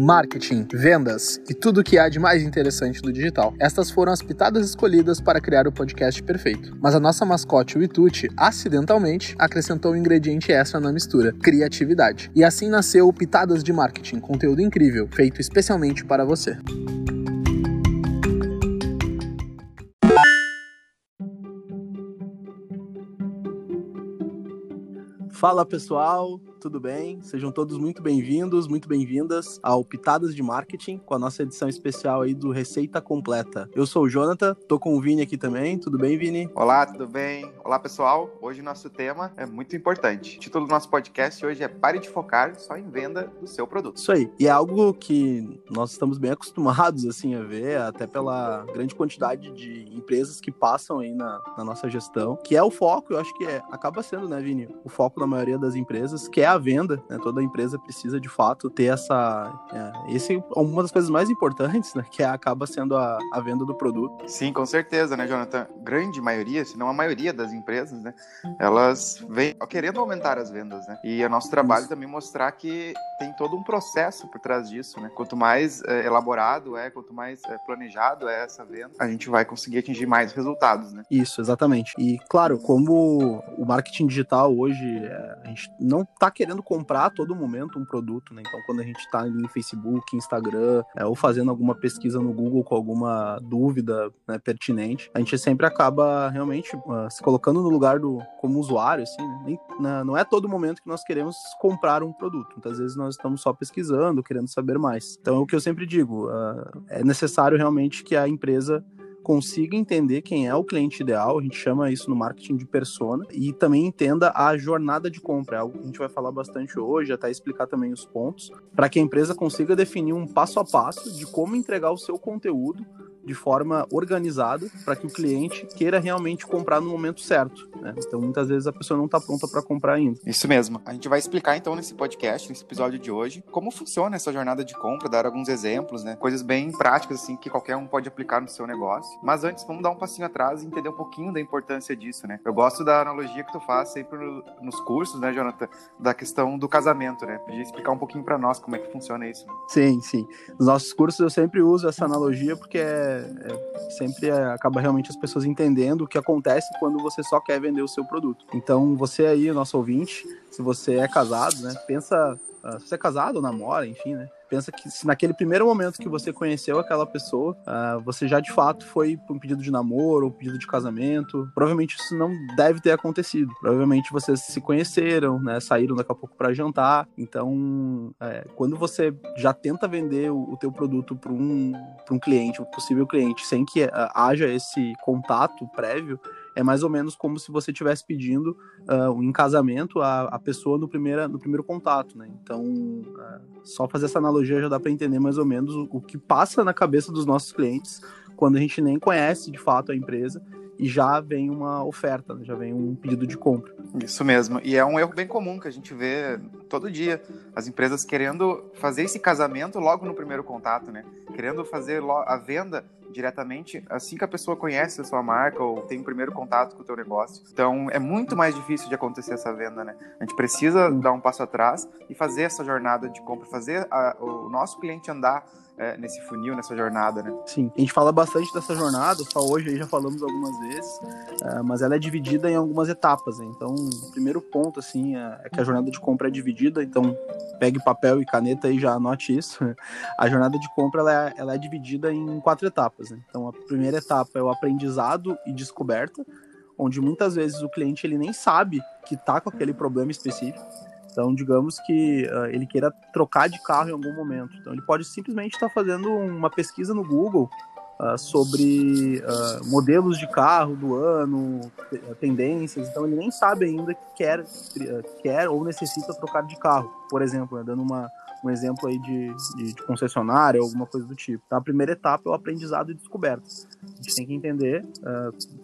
marketing, vendas e tudo o que há de mais interessante do digital. Estas foram as pitadas escolhidas para criar o podcast perfeito. Mas a nossa mascote, o Ituti, acidentalmente acrescentou um ingrediente extra na mistura: criatividade. E assim nasceu o Pitadas de Marketing, conteúdo incrível, feito especialmente para você. Fala pessoal, tudo bem? Sejam todos muito bem-vindos, muito bem-vindas ao Pitadas de Marketing, com a nossa edição especial aí do Receita Completa. Eu sou o Jonathan, tô com o Vini aqui também. Tudo bem, Vini? Olá, tudo bem? Olá, pessoal. Hoje nosso tema é muito importante. O título do nosso podcast hoje é Pare de focar só em venda do seu produto. Isso aí. E é algo que nós estamos bem acostumados assim a ver, até pela grande quantidade de empresas que passam aí na, na nossa gestão, que é o foco, eu acho que é, acaba sendo, né, Vini? O foco da maioria das empresas, que é a venda, né? Toda empresa precisa de fato ter essa. É, esse é uma das coisas mais importantes, né? Que é, acaba sendo a, a venda do produto. Sim, com certeza, né, Jonathan? Grande maioria, se não a maioria das empresas, né? Elas vêm querendo aumentar as vendas, né? E é nosso trabalho Isso. também mostrar que tem todo um processo por trás disso, né? Quanto mais é, elaborado é, quanto mais é, planejado é essa venda, a gente vai conseguir atingir mais resultados, né? Isso, exatamente. E claro, como o marketing digital hoje, é, a gente não está querendo comprar a todo momento um produto, né? Então, quando a gente está em Facebook, Instagram, é, ou fazendo alguma pesquisa no Google com alguma dúvida né, pertinente, a gente sempre acaba realmente uh, se colocando no lugar do como usuário, assim, né? Nem, na, não é todo momento que nós queremos comprar um produto. Muitas vezes nós estamos só pesquisando, querendo saber mais. Então, é o que eu sempre digo, uh, é necessário realmente que a empresa consiga entender quem é o cliente ideal, a gente chama isso no marketing de persona, e também entenda a jornada de compra, é algo que a gente vai falar bastante hoje, até explicar também os pontos, para que a empresa consiga definir um passo a passo de como entregar o seu conteúdo de forma organizada para que o cliente queira realmente comprar no momento certo. Né? Então, muitas vezes a pessoa não está pronta para comprar ainda. Isso mesmo. A gente vai explicar então nesse podcast, nesse episódio de hoje, como funciona essa jornada de compra, dar alguns exemplos, né? Coisas bem práticas assim que qualquer um pode aplicar no seu negócio. Mas antes, vamos dar um passinho atrás e entender um pouquinho da importância disso, né? Eu gosto da analogia que tu faz sempre nos cursos, né, Jonathan, da questão do casamento, né? Podia explicar um pouquinho para nós como é que funciona isso. Né? Sim, sim. Nos nossos cursos eu sempre uso essa analogia porque é é, sempre é, acaba realmente as pessoas entendendo o que acontece quando você só quer vender o seu produto. Então, você aí, nosso ouvinte, se você é casado, né, pensa, uh, se você é casado ou namora, enfim, né, pensa que se naquele primeiro momento que você conheceu aquela pessoa, uh, você já de fato foi para um pedido de namoro ou pedido de casamento, provavelmente isso não deve ter acontecido. Provavelmente vocês se conheceram, né? Saíram daqui a pouco para jantar. Então, é, quando você já tenta vender o, o teu produto para um, um cliente, um possível cliente, sem que uh, haja esse contato prévio, é mais ou menos como se você estivesse pedindo uh, em casamento a, pessoa no, primeira, no primeiro contato, né? Então, uh, só fazer essa analogia já dá para entender mais ou menos o, o, que passa na cabeça dos nossos clientes quando a gente nem conhece de fato a empresa e já vem uma oferta, né? já vem um pedido de compra. Isso mesmo. E é um erro bem comum que a gente vê todo dia. As empresas querendo fazer esse casamento logo no primeiro contato, né? Querendo fazer a venda diretamente assim que a pessoa conhece a sua marca ou tem o primeiro contato com o teu negócio. Então é muito mais difícil de acontecer essa venda, né? A gente precisa dar um passo atrás e fazer essa jornada de compra, fazer a, o nosso cliente andar é, nesse funil, nessa jornada, né? Sim, a gente fala bastante dessa jornada, só hoje aí já falamos algumas vezes, é, mas ela é dividida em algumas etapas, né? Então, o primeiro ponto, assim, é, é que a jornada de compra é dividida, então pegue papel e caneta e já anote isso. A jornada de compra, ela é, ela é dividida em quatro etapas, né? Então, a primeira etapa é o aprendizado e descoberta, onde muitas vezes o cliente ele nem sabe que está com aquele problema específico. Então, digamos que uh, ele queira trocar de carro em algum momento. Então, ele pode simplesmente estar tá fazendo uma pesquisa no Google uh, sobre uh, modelos de carro do ano, tendências. Então, ele nem sabe ainda que quer, quer ou necessita trocar de carro, por exemplo, né, dando uma, um exemplo aí de, de, de concessionária ou alguma coisa do tipo. Então, a primeira etapa é o aprendizado e descoberta. A gente tem que entender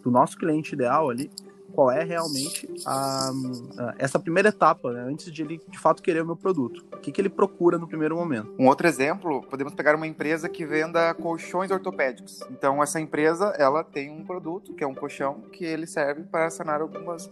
do nosso cliente ideal ali qual é realmente a, a, essa primeira etapa, né, antes de ele de fato querer o meu produto. O que, que ele procura no primeiro momento. Um outro exemplo, podemos pegar uma empresa que venda colchões ortopédicos. Então, essa empresa, ela tem um produto, que é um colchão, que ele serve para sanar algumas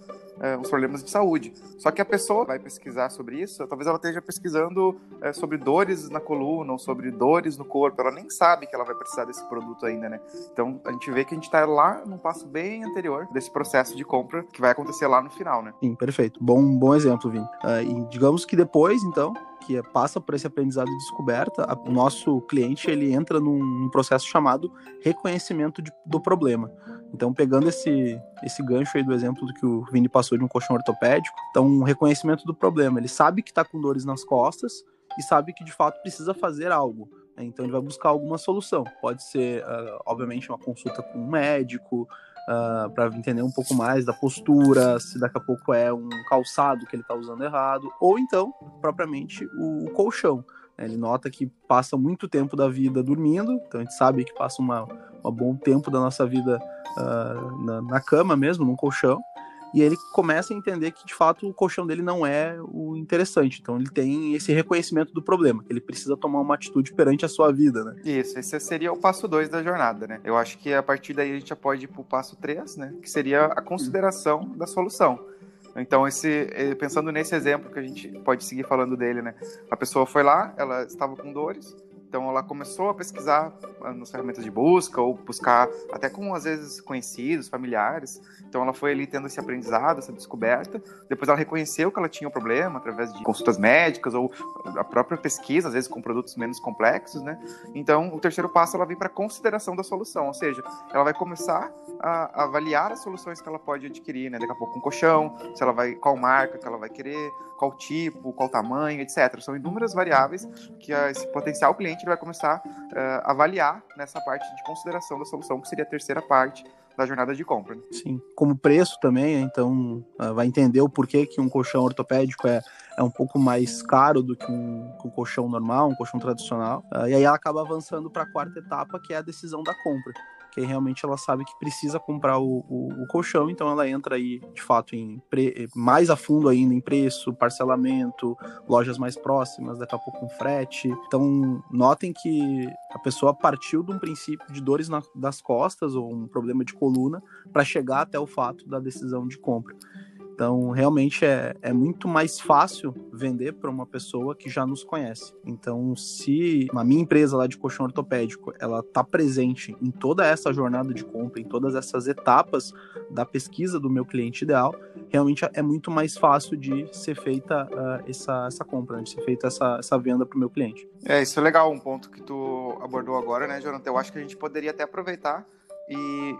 os problemas de saúde. Só que a pessoa vai pesquisar sobre isso, talvez ela esteja pesquisando é, sobre dores na coluna ou sobre dores no corpo, ela nem sabe que ela vai precisar desse produto ainda, né? Então a gente vê que a gente está lá num passo bem anterior desse processo de compra que vai acontecer lá no final, né? Sim, perfeito. Bom, bom exemplo, Vini. Uh, digamos que depois, então, que passa por esse aprendizado de descoberta, o nosso cliente ele entra num, num processo chamado reconhecimento de, do problema. Então, pegando esse, esse gancho aí do exemplo do que o Vini passou de um colchão ortopédico, então, um reconhecimento do problema. Ele sabe que está com dores nas costas e sabe que de fato precisa fazer algo. Né? Então, ele vai buscar alguma solução. Pode ser, uh, obviamente, uma consulta com um médico, uh, para entender um pouco mais da postura, se daqui a pouco é um calçado que ele está usando errado, ou então, propriamente, o, o colchão. Né? Ele nota que passa muito tempo da vida dormindo, então a gente sabe que passa um bom tempo da nossa vida uh, na, na cama mesmo, num colchão, e ele começa a entender que de fato o colchão dele não é o interessante. Então ele tem esse reconhecimento do problema, que ele precisa tomar uma atitude perante a sua vida, né? Isso, esse seria o passo 2 da jornada, né? Eu acho que a partir daí a gente já pode ir pro passo 3, né? Que seria a consideração da solução. Então, esse, eh, pensando nesse exemplo que a gente pode seguir falando dele, né? A pessoa foi lá, ela estava com dores, então ela começou a pesquisar ah, nas ferramentas de busca ou buscar até com às vezes conhecidos, familiares. Então ela foi ali tendo esse aprendizado, essa descoberta. Depois ela reconheceu que ela tinha um problema através de consultas médicas ou a própria pesquisa, às vezes com produtos menos complexos, né? Então o terceiro passo ela vem para consideração da solução, ou seja, ela vai começar a avaliar as soluções que ela pode adquirir, né? Daqui a pouco um colchão, se ela vai qual marca que ela vai querer, qual tipo, qual tamanho, etc. São inúmeras variáveis que esse potencial cliente vai começar a avaliar nessa parte de consideração da solução, que seria a terceira parte da jornada de compra. Né? Sim, como preço também, então uh, vai entender o porquê que um colchão ortopédico é, é um pouco mais caro do que um, um colchão normal, um colchão tradicional. Uh, e aí ela acaba avançando para a quarta etapa, que é a decisão da compra que realmente ela sabe que precisa comprar o, o, o colchão, então ela entra aí de fato em pre, mais a fundo ainda em preço, parcelamento, lojas mais próximas, daqui a pouco um frete. Então notem que a pessoa partiu de um princípio de dores na, das costas ou um problema de coluna para chegar até o fato da decisão de compra. Então, realmente é, é muito mais fácil vender para uma pessoa que já nos conhece. Então, se a minha empresa lá de colchão ortopédico, ela está presente em toda essa jornada de compra, em todas essas etapas da pesquisa do meu cliente ideal, realmente é muito mais fácil de ser feita uh, essa, essa compra, né? de ser feita essa, essa venda para o meu cliente. É, isso é legal, um ponto que tu abordou agora, né, Jonathan? Eu acho que a gente poderia até aproveitar e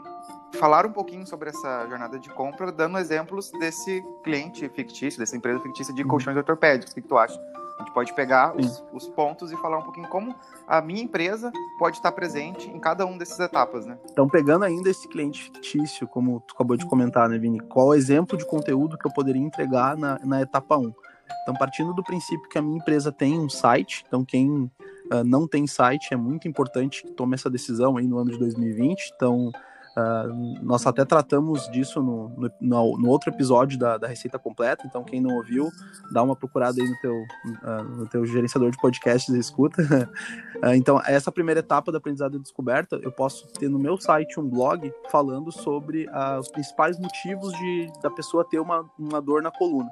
falar um pouquinho sobre essa jornada de compra, dando exemplos desse cliente fictício, dessa empresa fictícia de uhum. colchões ortopédicos. O que, tu acha? A gente pode pegar os, os, pontos e falar um pouquinho como a minha empresa pode estar presente em cada uma dessas etapas, né? Então, pegando ainda esse cliente fictício, como tu acabou de comentar, né, Vini? Qual o exemplo de conteúdo que eu poderia entregar na, na etapa 1? Então, partindo do princípio que a minha empresa tem um site, então quem uh, não tem site é muito importante que tome essa decisão aí no ano de 2020. Então, Uh, nós até tratamos disso no, no, no outro episódio da, da, Receita Completa, então quem não ouviu, dá uma procurada aí no teu, uh, no teu gerenciador de podcasts e escuta. então, essa primeira etapa da aprendizado e descoberta, eu posso ter no meu site um blog falando sobre os principais motivos de, da pessoa ter uma, uma dor na coluna.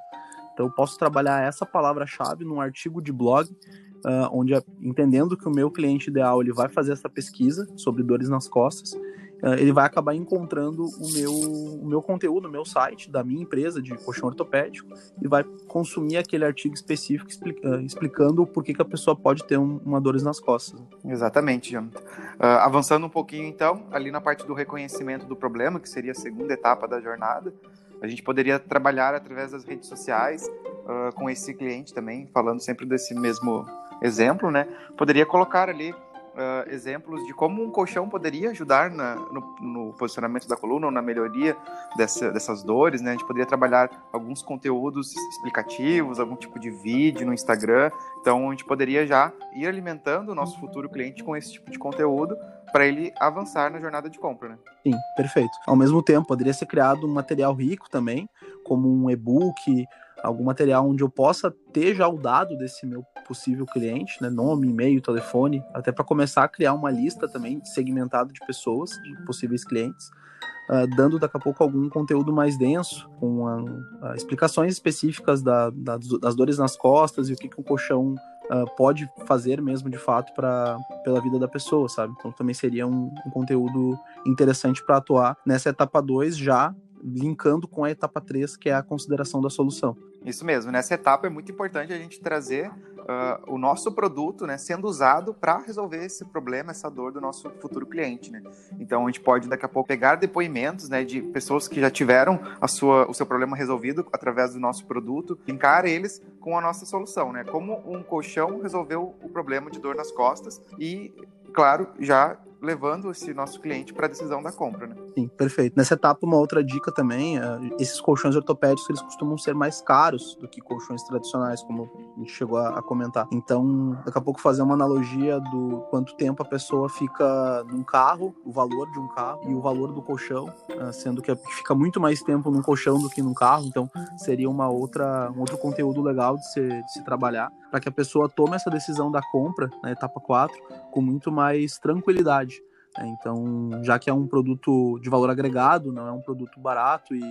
Então, eu posso trabalhar essa palavra-chave num artigo de blog Uh, onde entendendo que o meu cliente ideal ele vai fazer essa pesquisa sobre dores nas costas uh, ele vai acabar encontrando o meu, o meu conteúdo, o meu site da minha empresa de colchão ortopédico e vai consumir aquele artigo específico explica, uh, explicando por que, que a pessoa pode ter um, uma dores nas costas. Exatamente, Jonathan. Avançando um pouquinho então, ali na parte do reconhecimento do problema, que seria a segunda etapa da jornada, a gente poderia trabalhar através das redes sociais com esse cliente também, falando sempre desse mesmo exemplo, né? Poderia colocar ali uh, exemplos de como um colchão poderia ajudar na, no, no, posicionamento da coluna ou na melhoria dessa, dessas dores, né? A gente poderia trabalhar alguns conteúdos explicativos, algum tipo de vídeo no Instagram. Então, a gente poderia já ir alimentando o nosso futuro cliente com esse tipo de conteúdo para ele avançar na jornada de compra, né? Sim, perfeito. Ao mesmo tempo, poderia ser criado um material rico também, como um e-book, algum material onde eu possa ter já o dado desse meu possível cliente, né, nome, e-mail, telefone, até para começar a criar uma lista também segmentada de pessoas, de possíveis clientes, uh, dando daqui a pouco algum conteúdo mais denso, com uh, explicações específicas da, da, das dores nas costas e o que, que o colchão Uh, pode fazer mesmo de fato para pela vida da pessoa, sabe? Então também seria um, um conteúdo interessante para atuar nessa etapa 2 já linkando com a etapa 3, que é a consideração da solução. Isso mesmo, nessa etapa é muito importante a gente trazer uh, o nosso produto né, sendo usado para resolver esse problema, essa dor do nosso futuro cliente. Né? Então a gente pode daqui a pouco pegar depoimentos né, de pessoas que já tiveram a sua, o seu problema resolvido através do nosso produto, linkar eles com a nossa solução, né? Como um colchão resolveu o problema de dor nas costas e, claro, já levando esse nosso cliente para a decisão da compra, né? Sim, perfeito. Nessa etapa, uma outra dica também, é, esses colchões ortopédicos, eles costumam ser mais caros do que colchões tradicionais, como a gente chegou a, a, comentar. Então, daqui a pouco fazer uma analogia do quanto tempo a pessoa fica num carro, o valor de um carro e o valor do colchão, é, sendo que fica muito mais tempo num colchão do que num carro, então seria uma outra, um outro conteúdo legal de se, de se trabalhar para que a pessoa tome essa decisão da compra na etapa 4 com muito mais tranquilidade. É, então, já que é um produto de valor agregado, não é um produto barato e,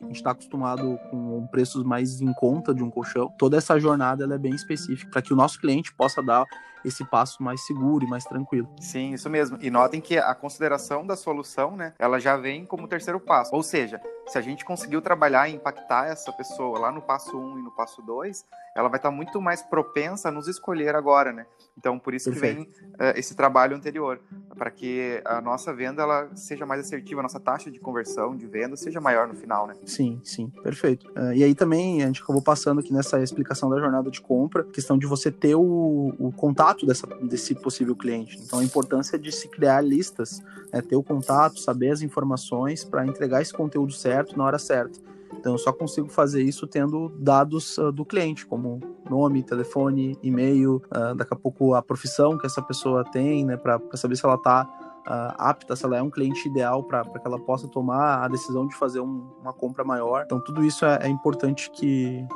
a gente está acostumado com preços mais em conta de um colchão, toda essa jornada ela é bem específica para que o nosso cliente possa dar esse passo mais seguro e mais tranquilo. Sim, isso mesmo. E notem que a consideração da solução, né, ela já vem como terceiro passo. Ou seja, se a gente conseguiu trabalhar e impactar essa pessoa lá no passo 1 um e no passo 2, ela vai estar muito mais propensa a nos escolher agora, né? Então, por isso Perfeito. que vem uh, esse trabalho anterior, para que a nossa venda ela seja mais assertiva, a nossa taxa de conversão de venda seja maior no final, né? Sim, sim, perfeito. Uh, e aí também a gente acabou passando aqui nessa explicação da jornada de compra, questão de você ter o, o contato dessa, desse possível cliente. Então, a importância de se criar listas, né, ter o contato, saber as informações para entregar esse conteúdo certo na hora certa. Então eu só consigo fazer isso tendo dados uh, do cliente, como nome, telefone, e-mail, uh, daqui a pouco a profissão que essa pessoa tem, né, para saber se ela está uh, apta, se ela é um cliente ideal para que ela possa tomar a decisão de fazer um, uma compra maior. Então, tudo isso é, é importante que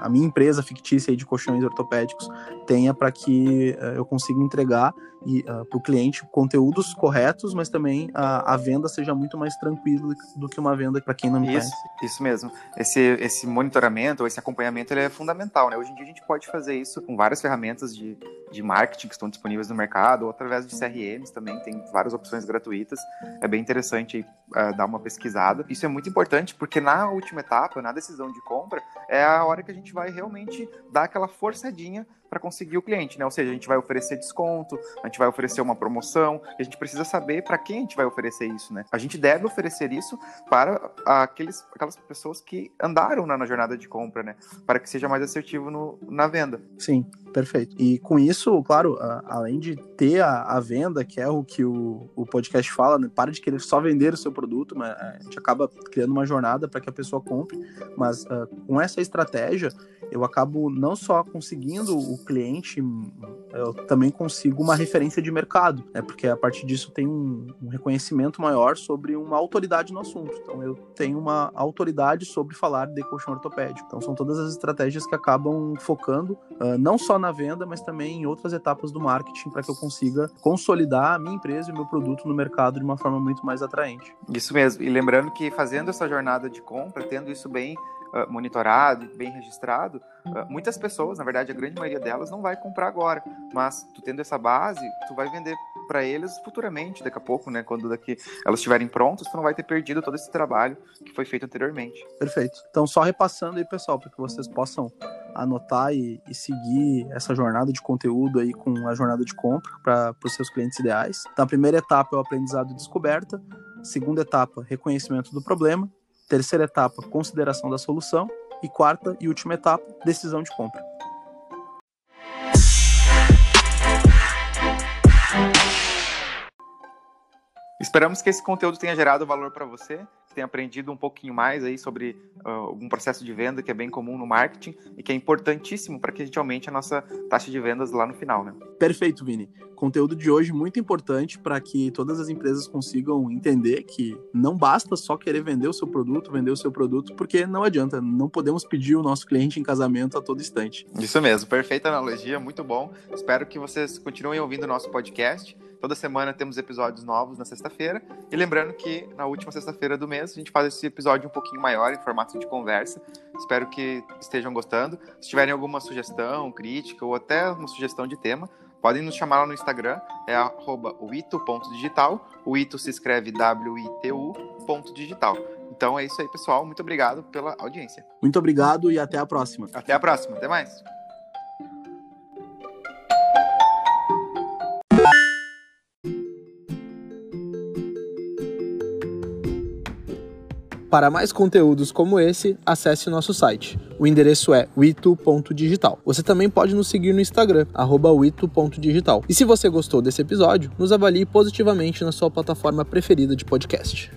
a minha empresa fictícia de colchões ortopédicos tenha para que uh, eu consiga entregar uh, ah, para o cliente conteúdos corretos, mas também a, a, venda seja muito mais tranquila do que uma venda para quem não me isso, conhece. Isso mesmo. Esse, esse monitoramento, esse acompanhamento, ele é fundamental, né? Hoje em dia a gente pode fazer isso com várias ferramentas de, de marketing que estão disponíveis no mercado, ou através de CRMs também, tem várias opções gratuitas. É bem interessante uh, dar uma pesquisada. Isso é muito importante porque na última etapa, na decisão de compra, é a hora que a gente vai realmente dar aquela forçadinha para conseguir o cliente, né? Ou seja, a gente vai oferecer desconto, a gente vai oferecer uma promoção, a gente precisa saber para quem a gente vai oferecer isso, né? A gente deve oferecer isso para aqueles, aquelas pessoas que andaram na, na jornada de compra, né? Para que seja mais assertivo no, na venda. Sim, perfeito. E com isso, claro, além de ter a, a venda, que é o que o, o podcast fala, né? para de querer só vender o seu produto, mas a gente acaba criando uma jornada para que a pessoa compre, mas uh, com essa estratégia, eu acabo não só conseguindo o cliente, eu também consigo uma referência de mercado, né? Porque a partir disso tem um, um reconhecimento maior sobre uma autoridade no assunto. Então eu tenho uma autoridade sobre falar de colchão ortopédico. Então são todas as estratégias que acabam focando uh, não só na venda, mas também em outras etapas do marketing para que eu consiga consolidar a minha empresa e o meu produto no mercado de uma forma muito mais atraente. Isso mesmo. E lembrando que fazendo essa jornada de compra, tendo isso bem uh, monitorado, bem registrado, uh, muitas pessoas, na verdade a grande maioria delas, não vai comprar agora. Mas tu tendo essa base, tu vai vender para eles futuramente, daqui a pouco, né? Quando daqui elas estiverem prontas, tu não vai ter perdido todo esse trabalho que foi feito anteriormente. Perfeito. Então, só repassando aí, pessoal, para que vocês possam anotar e, e, seguir essa jornada de conteúdo aí com a jornada de compra para os seus clientes ideais. Então, a primeira etapa é o aprendizado e descoberta. Segunda etapa, reconhecimento do problema. Terceira etapa, consideração da solução. E quarta e última etapa, decisão de compra. Esperamos que esse conteúdo tenha gerado valor para você tenha aprendido um pouquinho mais aí sobre uh, um processo de venda que é bem comum no marketing e que é importantíssimo para que a gente aumente a nossa taxa de vendas lá no final, né? Perfeito, Vini. Conteúdo de hoje muito importante para que todas as empresas consigam entender que não basta só querer vender o seu produto, vender o seu produto, porque não adianta, não podemos pedir o nosso cliente em casamento a todo instante. Isso mesmo, perfeita analogia, muito bom. Espero que vocês continuem ouvindo o nosso podcast. Toda semana temos episódios novos na sexta-feira. E lembrando que na última sexta-feira do mês a gente faz esse episódio um pouquinho maior, em formato de conversa. Espero que estejam gostando. Se tiverem alguma sugestão, crítica ou até uma sugestão de tema, podem nos chamar lá no Instagram, é ito.digital. O ito se escreve W-I-T-U digital. Então é isso aí, pessoal. Muito obrigado pela audiência. Muito obrigado e até a próxima. Até a próxima. Até mais. Para mais conteúdos como esse, acesse nosso site. O endereço é wito.digital. Você também pode nos seguir no Instagram, wito.digital. E se você gostou desse episódio, nos avalie positivamente na sua plataforma preferida de podcast.